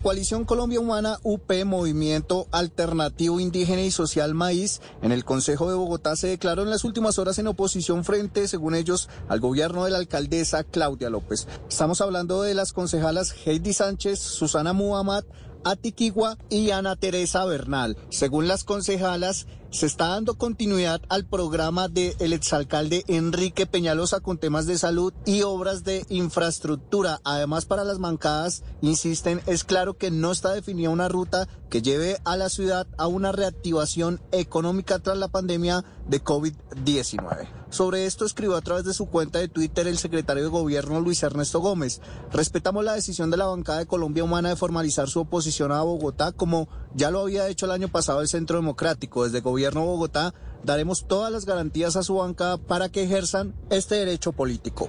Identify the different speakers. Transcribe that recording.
Speaker 1: Coalición Colombia Humana UP, Movimiento Alternativo Indígena y Social Maíz, en el Consejo de Bogotá se declaró en las últimas horas en oposición frente, según ellos, al gobierno de la alcaldesa Claudia López. Estamos hablando de las concejalas Heidi Sánchez, Susana Muhammad, Atiquigua y Ana Teresa Bernal. Según las concejalas, se está dando continuidad al programa del el exalcalde Enrique Peñalosa con temas de salud y obras de infraestructura. Además, para las mancadas, insisten, es claro que no está definida una ruta que lleve a la ciudad a una reactivación económica tras la pandemia de COVID-19. Sobre esto escribió a través de su cuenta de Twitter el secretario de Gobierno Luis Ernesto Gómez. Respetamos la decisión de la bancada de Colombia Humana de formalizar su oposición a Bogotá como ya lo había hecho el año pasado el Centro Democrático. Desde Gobierno Bogotá daremos todas las garantías a su bancada para que ejerzan este derecho político.